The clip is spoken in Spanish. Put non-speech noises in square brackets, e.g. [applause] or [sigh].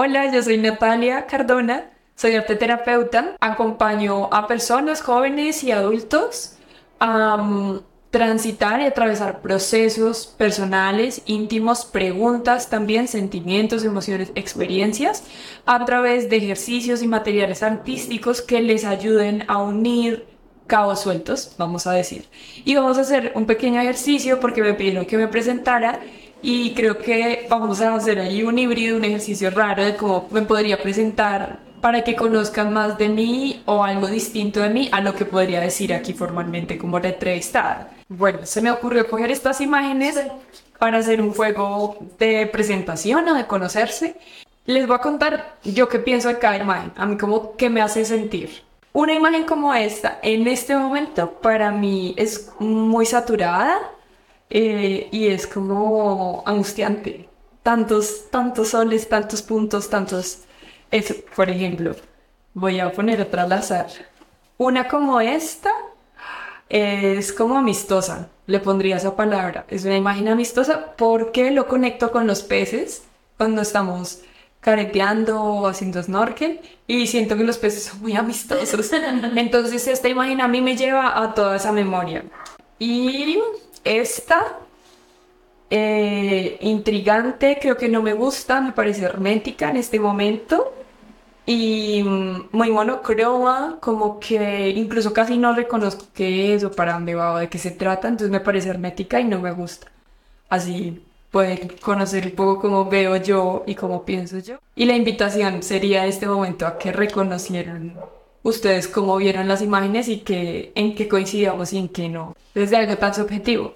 Hola, yo soy Natalia Cardona, soy arteterapeuta, acompaño a personas jóvenes y adultos a um, transitar y atravesar procesos personales, íntimos, preguntas, también sentimientos, emociones, experiencias, a través de ejercicios y materiales artísticos que les ayuden a unir cabos sueltos, vamos a decir. Y vamos a hacer un pequeño ejercicio porque me pidieron que me presentara y creo que vamos a hacer ahí un híbrido, un ejercicio raro de cómo me podría presentar para que conozcan más de mí o algo distinto de mí a lo que podría decir aquí formalmente como la entrevistada. Bueno, se me ocurrió coger estas imágenes para hacer un juego de presentación o de conocerse. Les voy a contar yo qué pienso de cada imagen, a mí como que me hace sentir. Una imagen como esta, en este momento, para mí es muy saturada eh, y es como angustiante. Tantos, tantos soles, tantos puntos, tantos... Eso, por ejemplo, voy a poner otra al azar. Una como esta es como amistosa, le pondría esa palabra. Es una imagen amistosa porque lo conecto con los peces cuando estamos careteando o haciendo snorkel y siento que los peces son muy amistosos. [laughs] Entonces esta imagen a mí me lleva a toda esa memoria. Y esta, eh, intrigante, creo que no me gusta, me parece hermética en este momento. Y mm, muy monocroma, como que incluso casi no reconozco qué es o para dónde va o de qué se trata, entonces me parece hermética y no me gusta. Así pueden conocer un poco cómo veo yo y cómo pienso yo. Y la invitación sería este momento a que reconocieran ustedes cómo vieron las imágenes y que en qué coincidíamos y en qué no. Desde algo tan subjetivo.